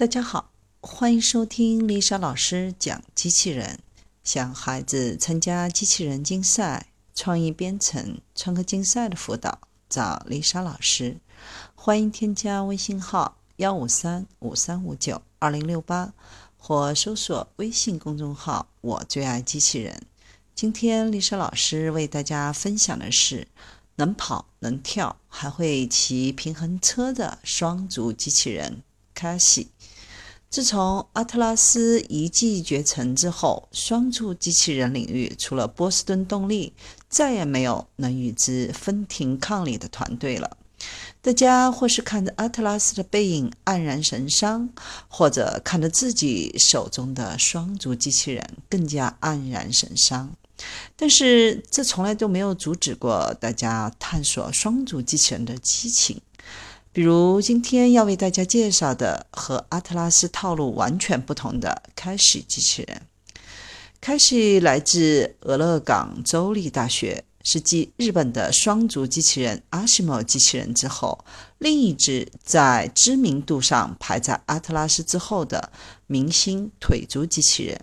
大家好，欢迎收听丽莎老师讲机器人。想孩子参加机器人竞赛、创意编程、创客竞赛的辅导，找丽莎老师。欢迎添加微信号幺五三五三五九二零六八，或搜索微信公众号“我最爱机器人”。今天丽莎老师为大家分享的是能跑能跳还会骑平衡车的双足机器人卡西。自从阿特拉斯一骑绝尘之后，双足机器人领域除了波士顿动力，再也没有能与之分庭抗礼的团队了。大家或是看着阿特拉斯的背影黯然神伤，或者看着自己手中的双足机器人更加黯然神伤。但是，这从来都没有阻止过大家探索双足机器人的激情。比如今天要为大家介绍的和阿特拉斯套路完全不同的开始机器人。开始来自俄勒冈州立大学，是继日本的双足机器人阿西莫机器人之后，另一只在知名度上排在阿特拉斯之后的明星腿足机器人。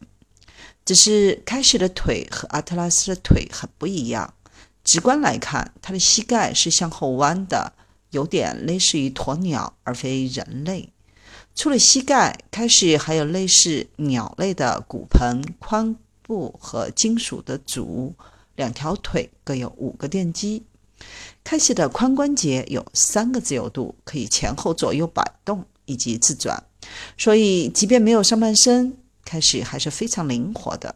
只是开始的腿和阿特拉斯的腿很不一样。直观来看，它的膝盖是向后弯的。有点类似于鸵鸟，而非人类。除了膝盖，开始还有类似鸟类的骨盆、髋部和金属的足。两条腿各有五个电机。开始的髋关节有三个自由度，可以前后左右摆动以及自转。所以，即便没有上半身，开始还是非常灵活的。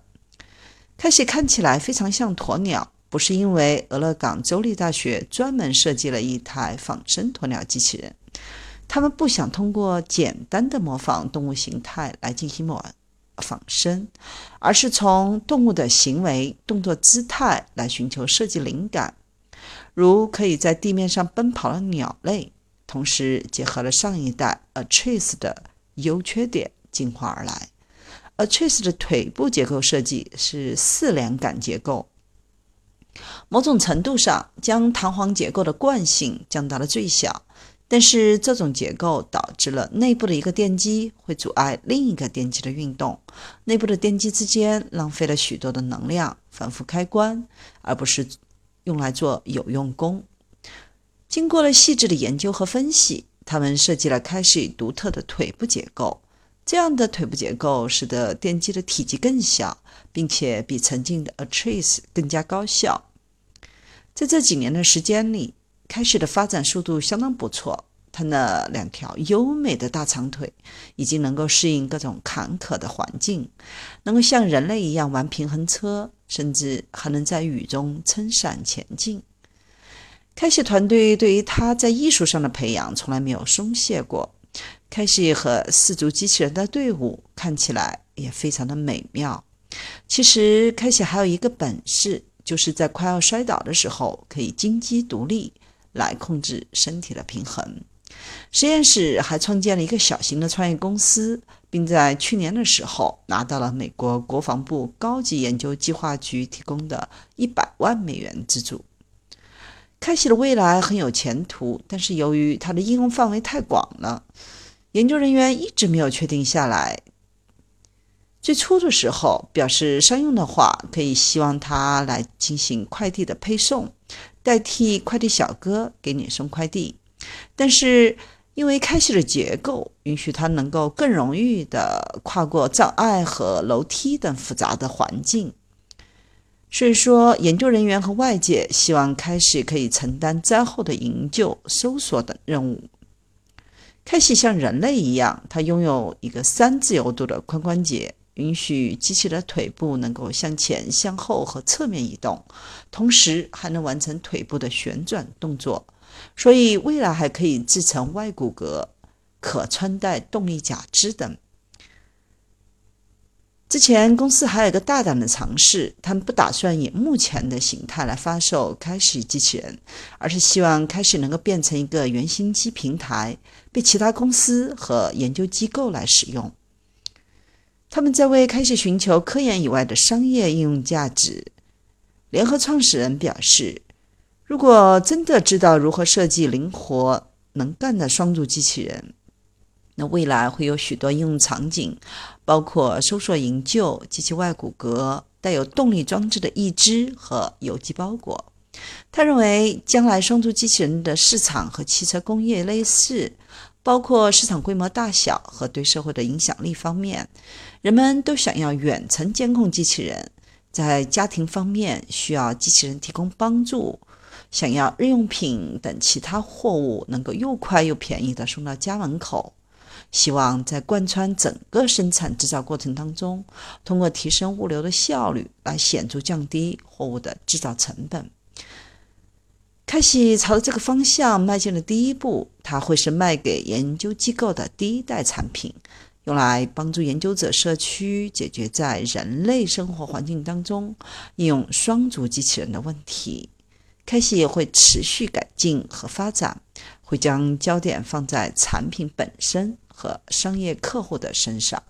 开始看起来非常像鸵鸟。不是因为俄勒冈州立大学专门设计了一台仿生鸵鸟机器人，他们不想通过简单的模仿动物形态来进行模仿生，而是从动物的行为、动作、姿态来寻求设计灵感，如可以在地面上奔跑的鸟类，同时结合了上一代 Atrice 的优缺点进化而来。Atrice 的腿部结构设计是四连杆结构。某种程度上，将弹簧结构的惯性降到了最小，但是这种结构导致了内部的一个电机会阻碍另一个电机的运动，内部的电机之间浪费了许多的能量，反复开关，而不是用来做有用功。经过了细致的研究和分析，他们设计了开始独特的腿部结构。这样的腿部结构使得电机的体积更小，并且比曾经的 Atrice 更加高效。在这几年的时间里，开始的发展速度相当不错。它那两条优美的大长腿已经能够适应各种坎坷的环境，能够像人类一样玩平衡车，甚至还能在雨中撑伞前进。开始团队对于他在艺术上的培养从来没有松懈过。开始和四足机器人的队伍看起来也非常的美妙。其实，开始还有一个本事。就是在快要摔倒的时候，可以金鸡独立来控制身体的平衡。实验室还创建了一个小型的创业公司，并在去年的时候拿到了美国国防部高级研究计划局提供的一百万美元资助。开启的未来很有前途，但是由于它的应用范围太广了，研究人员一直没有确定下来。最初的时候表示商用的话，可以希望它来进行快递的配送，代替快递小哥给你送快递。但是因为开始的结构允许它能够更容易的跨过障碍和楼梯等复杂的环境，所以说研究人员和外界希望开始可以承担灾后的营救、搜索等任务。开启像人类一样，它拥有一个三自由度的髋关节。允许机器的腿部能够向前、向后和侧面移动，同时还能完成腿部的旋转动作。所以未来还可以制成外骨骼、可穿戴动力假肢等。之前公司还有一个大胆的尝试，他们不打算以目前的形态来发售开始机器人，而是希望开始能够变成一个原型机平台，被其他公司和研究机构来使用。他们在为开始寻求科研以外的商业应用价值。联合创始人表示：“如果真的知道如何设计灵活能干的双足机器人，那未来会有许多应用场景，包括搜索营救、机器外骨骼、带有动力装置的义肢和邮寄包裹。他认为，将来双足机器人的市场和汽车工业类似，包括市场规模大小和对社会的影响力方面，人们都想要远程监控机器人。在家庭方面，需要机器人提供帮助；想要日用品等其他货物能够又快又便宜地送到家门口。希望在贯穿整个生产制造过程当中，通过提升物流的效率，来显著降低货物的制造成本。开始朝着这个方向迈进了第一步，它会是卖给研究机构的第一代产品，用来帮助研究者社区解决在人类生活环境当中应用双足机器人的问题。开启也会持续改进和发展，会将焦点放在产品本身。和商业客户的身上。